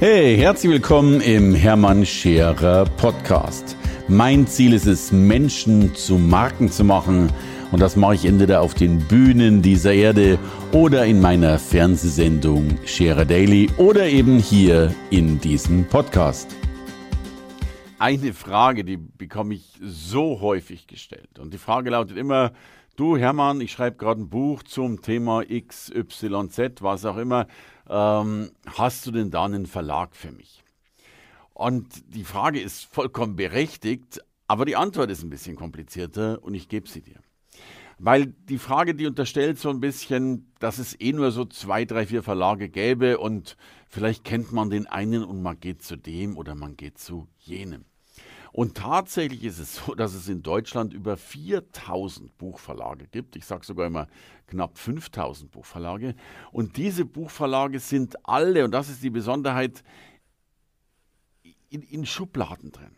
Hey, herzlich willkommen im Hermann Scherer Podcast. Mein Ziel ist es, Menschen zu Marken zu machen. Und das mache ich entweder auf den Bühnen dieser Erde oder in meiner Fernsehsendung Scherer Daily oder eben hier in diesem Podcast. Eine Frage, die bekomme ich so häufig gestellt. Und die Frage lautet immer, du Hermann, ich schreibe gerade ein Buch zum Thema XYZ, was auch immer ähm, hast du denn da einen Verlag für mich? Und die Frage ist vollkommen berechtigt, aber die Antwort ist ein bisschen komplizierter und ich gebe sie dir. Weil die Frage, die unterstellt so ein bisschen, dass es eh nur so zwei, drei, vier Verlage gäbe und vielleicht kennt man den einen und man geht zu dem oder man geht zu jenem. Und tatsächlich ist es so, dass es in Deutschland über 4000 Buchverlage gibt. Ich sage sogar immer knapp 5000 Buchverlage. Und diese Buchverlage sind alle, und das ist die Besonderheit, in, in Schubladen drin.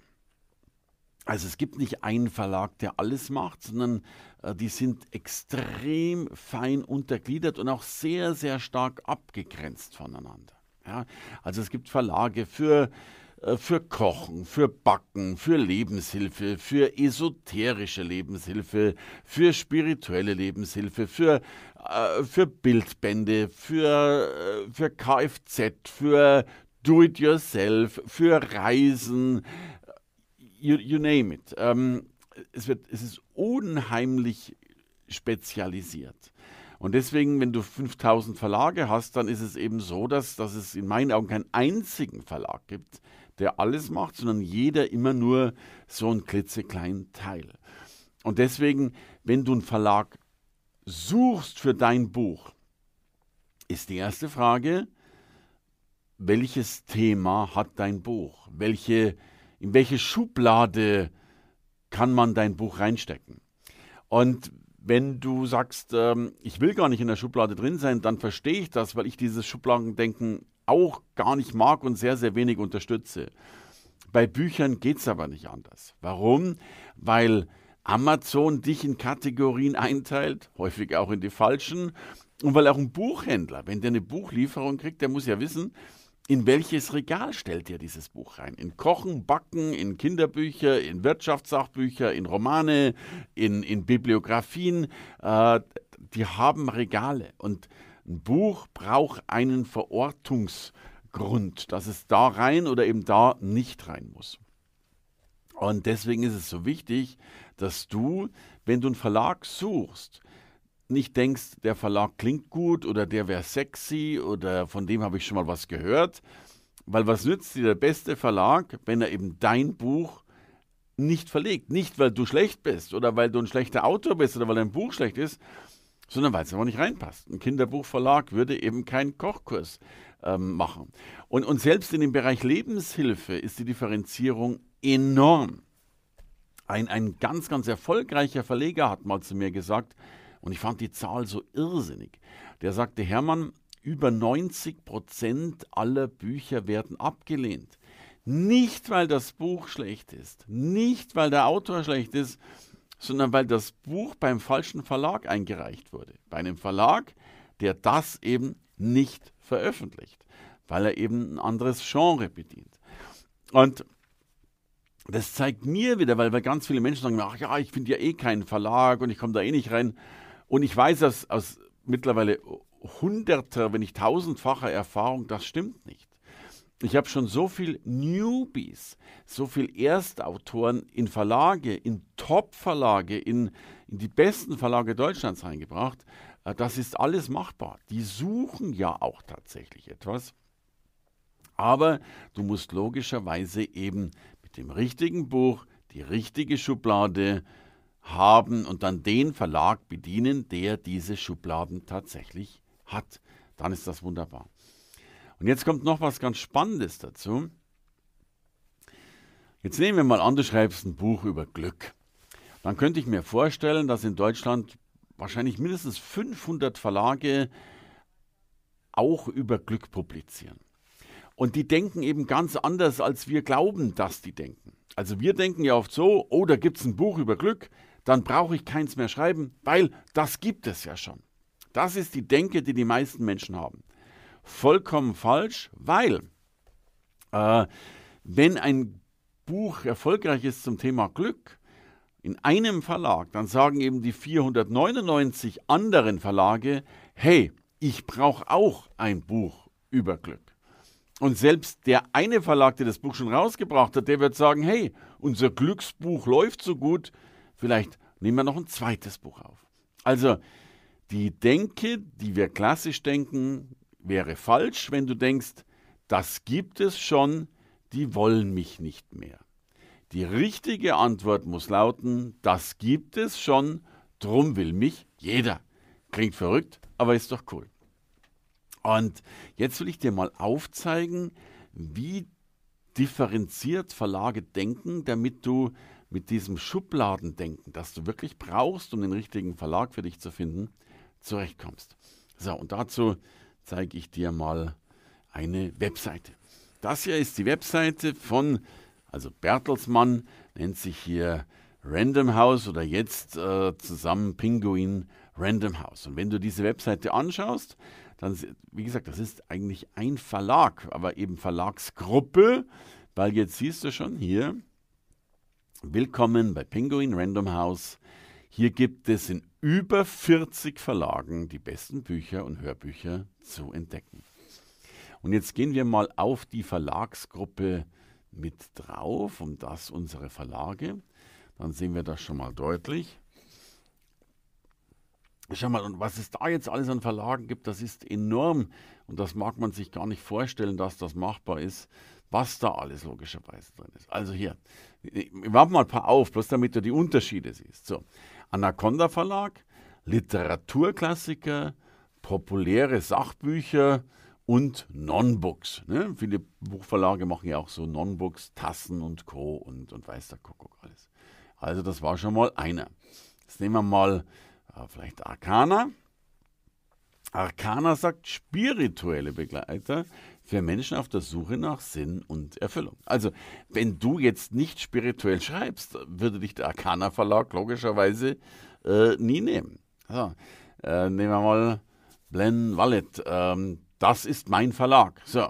Also es gibt nicht einen Verlag, der alles macht, sondern äh, die sind extrem fein untergliedert und auch sehr, sehr stark abgegrenzt voneinander. Ja, also es gibt Verlage für für Kochen, für Backen, für Lebenshilfe, für esoterische Lebenshilfe, für spirituelle Lebenshilfe, für, äh, für Bildbände, für, äh, für Kfz, für Do-it-yourself, für Reisen, you, you name it. Ähm, es, wird, es ist unheimlich spezialisiert. Und deswegen, wenn du 5000 Verlage hast, dann ist es eben so, dass, dass es in meinen Augen keinen einzigen Verlag gibt, der alles macht, sondern jeder immer nur so einen klitzekleinen Teil. Und deswegen, wenn du einen Verlag suchst für dein Buch, ist die erste Frage, welches Thema hat dein Buch? Welche, in welche Schublade kann man dein Buch reinstecken? Und wenn du sagst, ähm, ich will gar nicht in der Schublade drin sein, dann verstehe ich das, weil ich dieses Schubladendenken auch gar nicht mag und sehr, sehr wenig unterstütze. Bei Büchern geht es aber nicht anders. Warum? Weil Amazon dich in Kategorien einteilt, häufig auch in die falschen. Und weil auch ein Buchhändler, wenn der eine Buchlieferung kriegt, der muss ja wissen, in welches Regal stellt ihr dieses Buch rein? In Kochen, Backen, in Kinderbücher, in Wirtschaftssachbücher, in Romane, in, in Bibliografien. Äh, die haben Regale. Und ein Buch braucht einen Verortungsgrund, dass es da rein oder eben da nicht rein muss. Und deswegen ist es so wichtig, dass du, wenn du einen Verlag suchst, nicht denkst, der Verlag klingt gut oder der wäre sexy oder von dem habe ich schon mal was gehört. Weil was nützt dir der beste Verlag, wenn er eben dein Buch nicht verlegt? Nicht, weil du schlecht bist oder weil du ein schlechter Autor bist oder weil dein Buch schlecht ist, sondern weil es aber nicht reinpasst. Ein Kinderbuchverlag würde eben keinen Kochkurs ähm, machen. Und, und selbst in dem Bereich Lebenshilfe ist die Differenzierung enorm. Ein, ein ganz, ganz erfolgreicher Verleger hat mal zu mir gesagt, und ich fand die Zahl so irrsinnig. Der sagte, Hermann, über 90 Prozent aller Bücher werden abgelehnt. Nicht, weil das Buch schlecht ist, nicht, weil der Autor schlecht ist, sondern weil das Buch beim falschen Verlag eingereicht wurde. Bei einem Verlag, der das eben nicht veröffentlicht, weil er eben ein anderes Genre bedient. Und das zeigt mir wieder, weil, weil ganz viele Menschen sagen, ach ja, ich finde ja eh keinen Verlag und ich komme da eh nicht rein. Und ich weiß aus, aus mittlerweile hunderter, wenn nicht tausendfacher Erfahrung, das stimmt nicht. Ich habe schon so viel Newbies, so viel Erstautoren in Verlage, in Top-Verlage, in, in die besten Verlage Deutschlands reingebracht. Äh, das ist alles machbar. Die suchen ja auch tatsächlich etwas. Aber du musst logischerweise eben mit dem richtigen Buch die richtige Schublade haben und dann den Verlag bedienen, der diese Schubladen tatsächlich hat. Dann ist das wunderbar. Und jetzt kommt noch was ganz Spannendes dazu. Jetzt nehmen wir mal an, du schreibst ein Buch über Glück. Dann könnte ich mir vorstellen, dass in Deutschland wahrscheinlich mindestens 500 Verlage auch über Glück publizieren. Und die denken eben ganz anders, als wir glauben, dass die denken. Also wir denken ja oft so, oh, da gibt es ein Buch über Glück, dann brauche ich keins mehr schreiben, weil das gibt es ja schon. Das ist die Denke, die die meisten Menschen haben vollkommen falsch, weil Äh, wenn ein Buch erfolgreich ist zum Thema Glück in einem Verlag, dann sagen eben die 499 anderen Verlage, hey, ich brauche auch ein Buch über Glück. Und selbst der eine Verlag, der das Buch schon rausgebracht hat, der wird sagen, hey, unser Glücksbuch läuft so gut, vielleicht nehmen wir noch ein zweites Buch auf. Also die Denke, die wir klassisch denken, wäre falsch, wenn du denkst, das gibt es schon, die wollen mich nicht mehr. Die richtige Antwort muss lauten, das gibt es schon, drum will mich jeder. Klingt verrückt, aber ist doch cool. Und jetzt will ich dir mal aufzeigen, wie differenziert Verlage denken, damit du mit diesem Schubladendenken, das du wirklich brauchst, um den richtigen Verlag für dich zu finden, zurechtkommst. So, und dazu zeige ich dir mal eine Webseite. Das hier ist die Webseite von, also Bertelsmann nennt sich hier Random House oder jetzt äh, zusammen Pinguin Random House. Und wenn du diese Webseite anschaust, dann, wie gesagt, das ist eigentlich ein Verlag, aber eben Verlagsgruppe, weil jetzt siehst du schon hier, willkommen bei Penguin Random House. Hier gibt es in über 40 Verlagen die besten Bücher und Hörbücher zu entdecken. Und jetzt gehen wir mal auf die Verlagsgruppe mit drauf, um das unsere Verlage. Dann sehen wir das schon mal deutlich. Schau mal, und was es da jetzt alles an Verlagen gibt, das ist enorm. Und das mag man sich gar nicht vorstellen, dass das machbar ist, was da alles logischerweise drin ist. Also hier, wir warten mal ein paar auf, bloß damit du die Unterschiede siehst. So, Anaconda Verlag, Literaturklassiker, populäre Sachbücher und Non-Books. Ne? Viele Buchverlage machen ja auch so Non-Books, Tassen und Co. und, und weiß der Kuckuck alles. Also das war schon mal einer. Jetzt nehmen wir mal vielleicht Arcana. Arcana sagt spirituelle Begleiter für Menschen auf der Suche nach Sinn und Erfüllung. Also, wenn du jetzt nicht spirituell schreibst, würde dich der Arcana Verlag logischerweise äh, nie nehmen. So, äh, nehmen wir mal Blen Wallet. Ähm, das ist mein Verlag. So,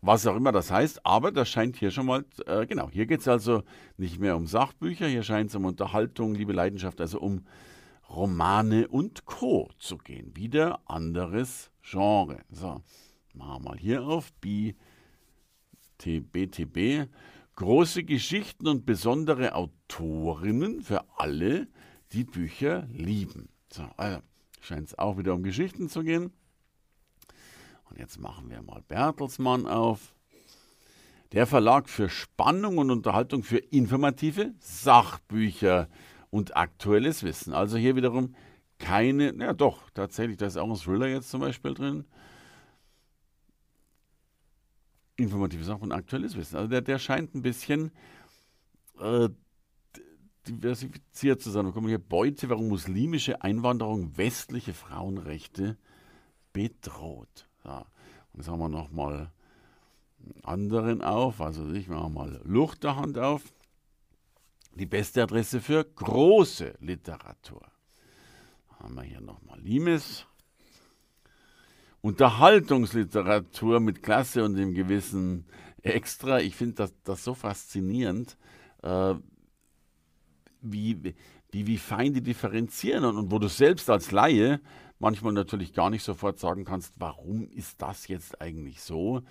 was auch immer das heißt, aber das scheint hier schon mal, äh, genau, hier geht es also nicht mehr um Sachbücher, hier scheint es um Unterhaltung, Liebe, Leidenschaft, also um Romane und Co. zu gehen. Wieder anderes Genre. So, machen wir mal hier auf BTB. Große Geschichten und besondere Autorinnen für alle, die Bücher lieben. So, also scheint es auch wieder um Geschichten zu gehen. Und jetzt machen wir mal Bertelsmann auf. Der Verlag für Spannung und Unterhaltung für informative Sachbücher und aktuelles Wissen. Also hier wiederum keine, ja doch, tatsächlich, da ist auch ein Thriller jetzt zum Beispiel drin. Informative Sachen und aktuelles Wissen. Also der, der scheint ein bisschen äh, diversifiziert zu sein. Wir kommen hier Beute, warum muslimische Einwanderung westliche Frauenrechte bedroht. Ja. Und jetzt haben wir nochmal einen anderen auf. Also ich mache mal Luchterhand auf die beste Adresse für große Literatur. Haben wir hier nochmal Limes. Unterhaltungsliteratur mit Klasse und dem gewissen Extra. Ich finde das, das so faszinierend, äh, wie, wie, wie fein die differenzieren und, und wo du selbst als Laie manchmal natürlich gar nicht sofort sagen kannst, warum ist das jetzt eigentlich so?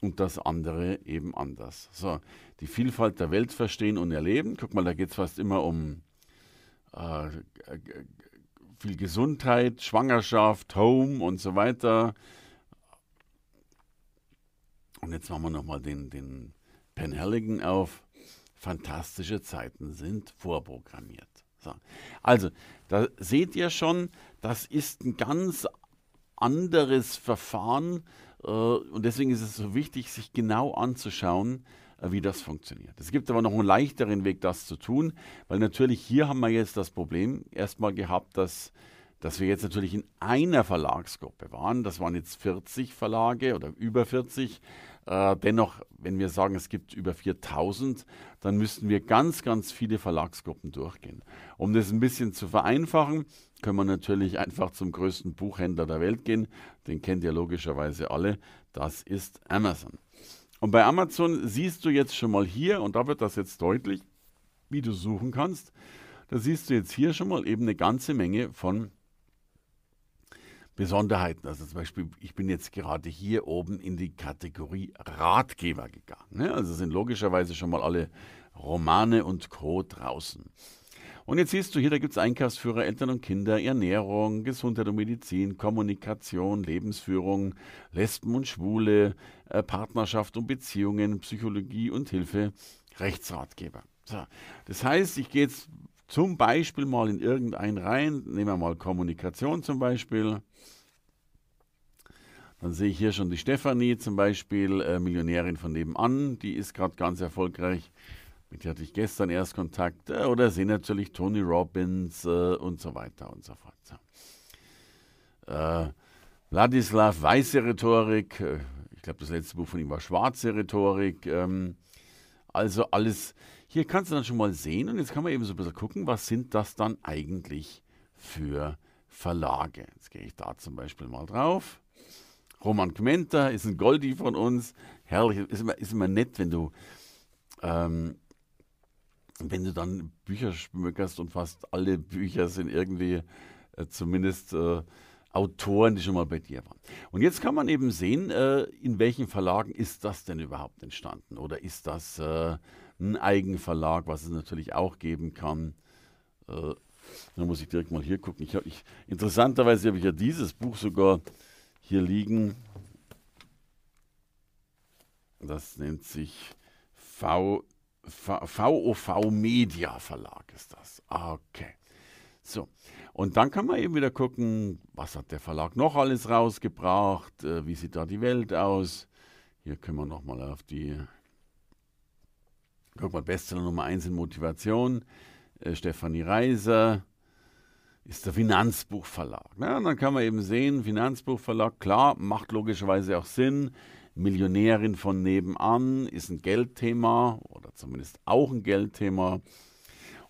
und das andere eben anders. So, die Vielfalt der Welt verstehen und erleben. Guck mal, da geht es fast immer um äh, viel Gesundheit, Schwangerschaft, Home und so weiter. Und jetzt machen wir nochmal den, den Pen Halligan auf. Fantastische Zeiten sind vorprogrammiert. So. Also, da seht ihr schon, das ist ein ganz anderes Verfahren, äh, und deswegen ist es so wichtig, sich genau anzuschauen, wie das funktioniert. Es gibt aber noch einen leichteren Weg, das zu tun, weil natürlich hier haben wir jetzt das Problem erstmal gehabt, dass, dass wir jetzt natürlich in einer Verlagsgruppe waren. Das waren jetzt 40 Verlage oder über 40. Äh, dennoch, wenn wir sagen, es gibt über 4000, dann müssten wir ganz, ganz viele Verlagsgruppen durchgehen. Um das ein bisschen zu vereinfachen, können wir natürlich einfach zum größten Buchhändler der Welt gehen. Den kennt ihr logischerweise alle. Das ist Amazon. Und bei Amazon siehst du jetzt schon mal hier, und da wird das jetzt deutlich, wie du suchen kannst. Da siehst du jetzt hier schon mal eben eine ganze Menge von Besonderheiten. Also zum Beispiel, ich bin jetzt gerade hier oben in die Kategorie Ratgeber gegangen. Ne? Also sind logischerweise schon mal alle Romane und Co. draußen. Und jetzt siehst du hier, da gibt es Einkaufsführer, Eltern und Kinder, Ernährung, Gesundheit und Medizin, Kommunikation, Lebensführung, Lesben und Schwule, äh, Partnerschaft und Beziehungen, Psychologie und Hilfe, Rechtsratgeber. So, das heißt, ich gehe jetzt zum Beispiel mal in irgendeinen rein, nehmen wir mal Kommunikation zum Beispiel. Dann sehe ich hier schon die Stefanie zum Beispiel, äh, Millionärin von nebenan, die ist gerade ganz erfolgreich. Mit der hatte ich gestern erst Kontakt. Äh, oder sehe natürlich Tony Robbins äh, und so weiter und so fort. Äh, Wladislav, weiße Rhetorik. Äh, ich glaube, das letzte Buch von ihm war schwarze Rhetorik. Ähm, also alles, hier kannst du dann schon mal sehen und jetzt kann man eben so ein bisschen gucken, was sind das dann eigentlich für Verlage. Jetzt gehe ich da zum Beispiel mal drauf. Roman Kmenta ist ein Goldie von uns. Herrlich, ist immer, ist immer nett, wenn du, ähm, wenn du dann Bücher schmückerst und fast alle Bücher sind irgendwie äh, zumindest äh, Autoren, die schon mal bei dir waren. Und jetzt kann man eben sehen, äh, in welchen Verlagen ist das denn überhaupt entstanden? Oder ist das äh, ein Eigenverlag, was es natürlich auch geben kann? Äh, da muss ich direkt mal hier gucken. Ich hab, ich, interessanterweise habe ich ja dieses Buch sogar hier liegen. Das nennt sich v, v, VOV Media Verlag ist das. Okay. So, und dann kann man eben wieder gucken, was hat der Verlag noch alles rausgebracht, äh, wie sieht da die Welt aus. Hier können wir nochmal auf die, guck mal, Bestseller Nummer 1 in Motivation, äh, Stefanie Reiser, ist der Finanzbuchverlag. Ne? Dann kann man eben sehen, Finanzbuchverlag, klar, macht logischerweise auch Sinn. Millionärin von nebenan ist ein Geldthema oder zumindest auch ein Geldthema.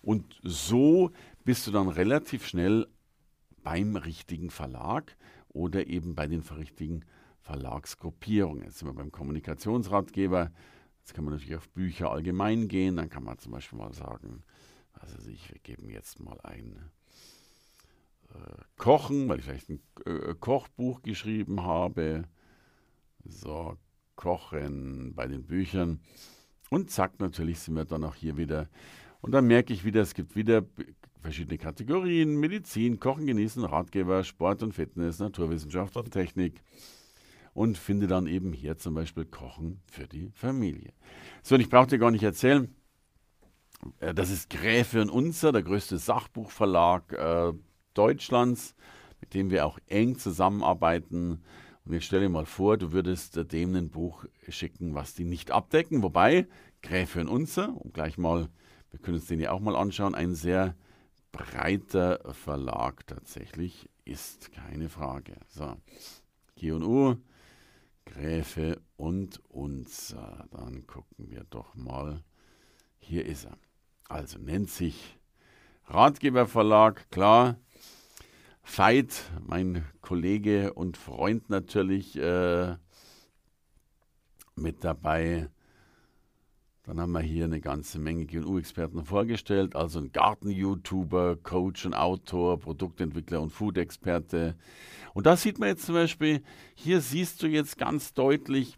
Und so bist du dann relativ schnell beim richtigen Verlag oder eben bei den richtigen Verlagsgruppierungen. Jetzt sind wir beim Kommunikationsratgeber. Jetzt kann man natürlich auf Bücher allgemein gehen. Dann kann man zum Beispiel mal sagen, also ich, wir geben jetzt mal ein äh, Kochen, weil ich vielleicht ein äh, Kochbuch geschrieben habe. So, Kochen bei den Büchern. Und zack, natürlich sind wir dann auch hier wieder. Und dann merke ich wieder, es gibt wieder verschiedene Kategorien, Medizin, Kochen, Genießen, Ratgeber, Sport und Fitness, Naturwissenschaft und Technik und finde dann eben hier zum Beispiel Kochen für die Familie. So, und ich brauche dir gar nicht erzählen, äh, das ist Gräfe und Unzer, der größte Sachbuchverlag äh, Deutschlands, mit dem wir auch eng zusammenarbeiten. Und jetzt stell dir mal vor, du würdest äh, dem ein Buch schicken, was die nicht abdecken. Wobei, Gräfe und Unzer, um gleich mal, wir können uns den ja auch mal anschauen, ein sehr breiter Verlag tatsächlich ist, keine Frage. So, G&U, Gräfe und Unzer. Dann gucken wir doch mal. Hier ist er. Also nennt sich Ratgeberverlag, klar. Veit, mein Kollege und Freund natürlich äh, mit dabei. Dann haben wir hier eine ganze Menge GNU-Experten vorgestellt, also ein Garten-YouTuber, Coach und Autor, Produktentwickler und Food-Experte. Und da sieht man jetzt zum Beispiel, hier siehst du jetzt ganz deutlich,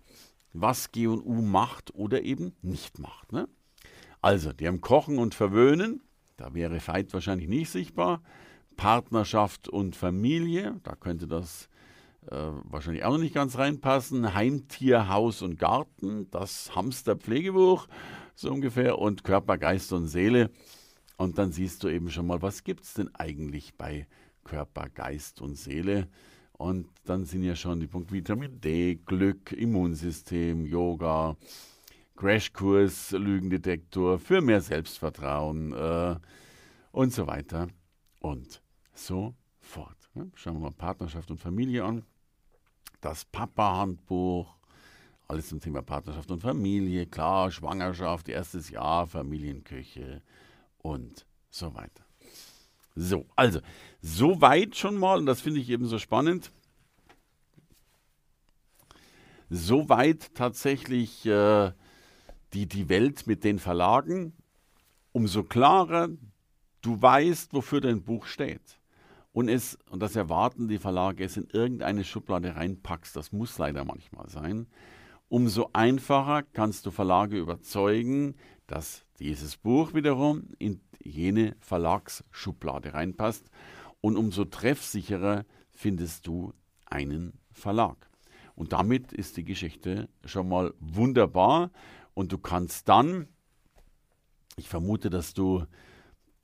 was GNU macht oder eben nicht macht. Ne? Also, die haben Kochen und Verwöhnen, da wäre Veit wahrscheinlich nicht sichtbar. Partnerschaft und Familie, da könnte das äh, wahrscheinlich auch noch nicht ganz reinpassen. Heimtier, Haus und Garten, das Hamsterpflegebuch, so ungefähr, und Körper, Geist und Seele. Und dann siehst du eben schon mal, was gibt es denn eigentlich bei Körper, Geist und Seele? Und dann sind ja schon die Punkte Vitamin D, Glück, Immunsystem, Yoga, Crashkurs, Lügendetektor für mehr Selbstvertrauen äh, und so weiter und so fort. Schauen wir mal Partnerschaft und Familie an das Papa-Handbuch, alles zum Thema Partnerschaft und Familie, klar, Schwangerschaft, erstes Jahr, Familienküche und so weiter. So, also, so weit schon mal, und das finde ich eben so spannend. so weit tatsächlich äh, die, die Welt mit den Verlagen, umso klarer du weißt, wofür dein Buch steht. Und es, und das erwarten die Verlage, es in irgendeine Schublade reinpackst, das muss leider manchmal sein, umso einfacher kannst du Verlage überzeugen, dass dieses Buch wiederum in jene Verlagsschublade reinpasst. Und umso treffsicherer findest du einen Verlag. Und damit ist die Geschichte schon mal wunderbar. Und du kannst dann, ich vermute, dass du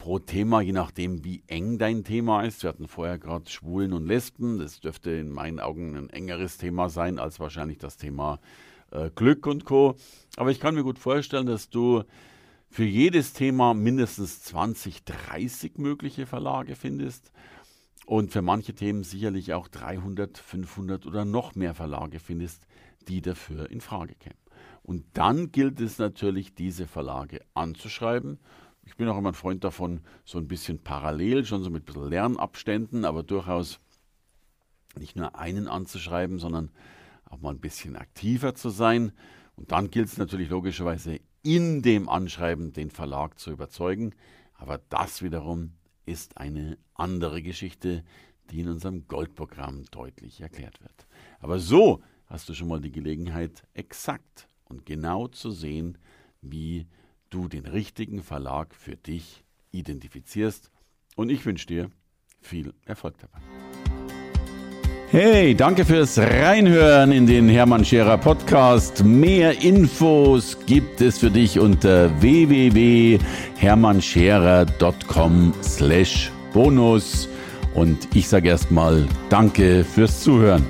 pro Thema, je nachdem wie eng dein Thema ist, wir hatten vorher gerade Schwulen und Lesben, das dürfte in meinen Augen ein engeres Thema sein als wahrscheinlich das Thema äh, Glück und Co. Aber ich kann mir gut vorstellen, dass du für jedes Thema mindestens 20, 30 mögliche Verlage findest und für manche Themen sicherlich auch 300, 500 oder noch mehr Verlage findest, die dafür in Frage kämen. Und dann gilt es natürlich, diese Verlage anzuschreiben. Ich bin auch immer ein Freund davon, so ein bisschen parallel, schon so mit ein bisschen Lernabständen, aber durchaus nicht nur einen anzuschreiben, sondern auch mal ein bisschen aktiver zu sein. Und dann gilt es natürlich logischerweise in dem Anschreiben den Verlag zu überzeugen. Aber das wiederum ist eine andere Geschichte, die in unserem Goldprogramm deutlich erklärt wird. Aber so hast du schon mal die Gelegenheit, exakt und genau zu sehen, wie du den richtigen Verlag für dich identifizierst. Und ich wünsche dir viel Erfolg dabei. Hey, danke fürs Reinhören in den Hermann Scherer Podcast. Mehr Infos gibt es für dich unter www.hermannscherer.com slash bonus. Und ich sage erstmal Danke fürs Zuhören.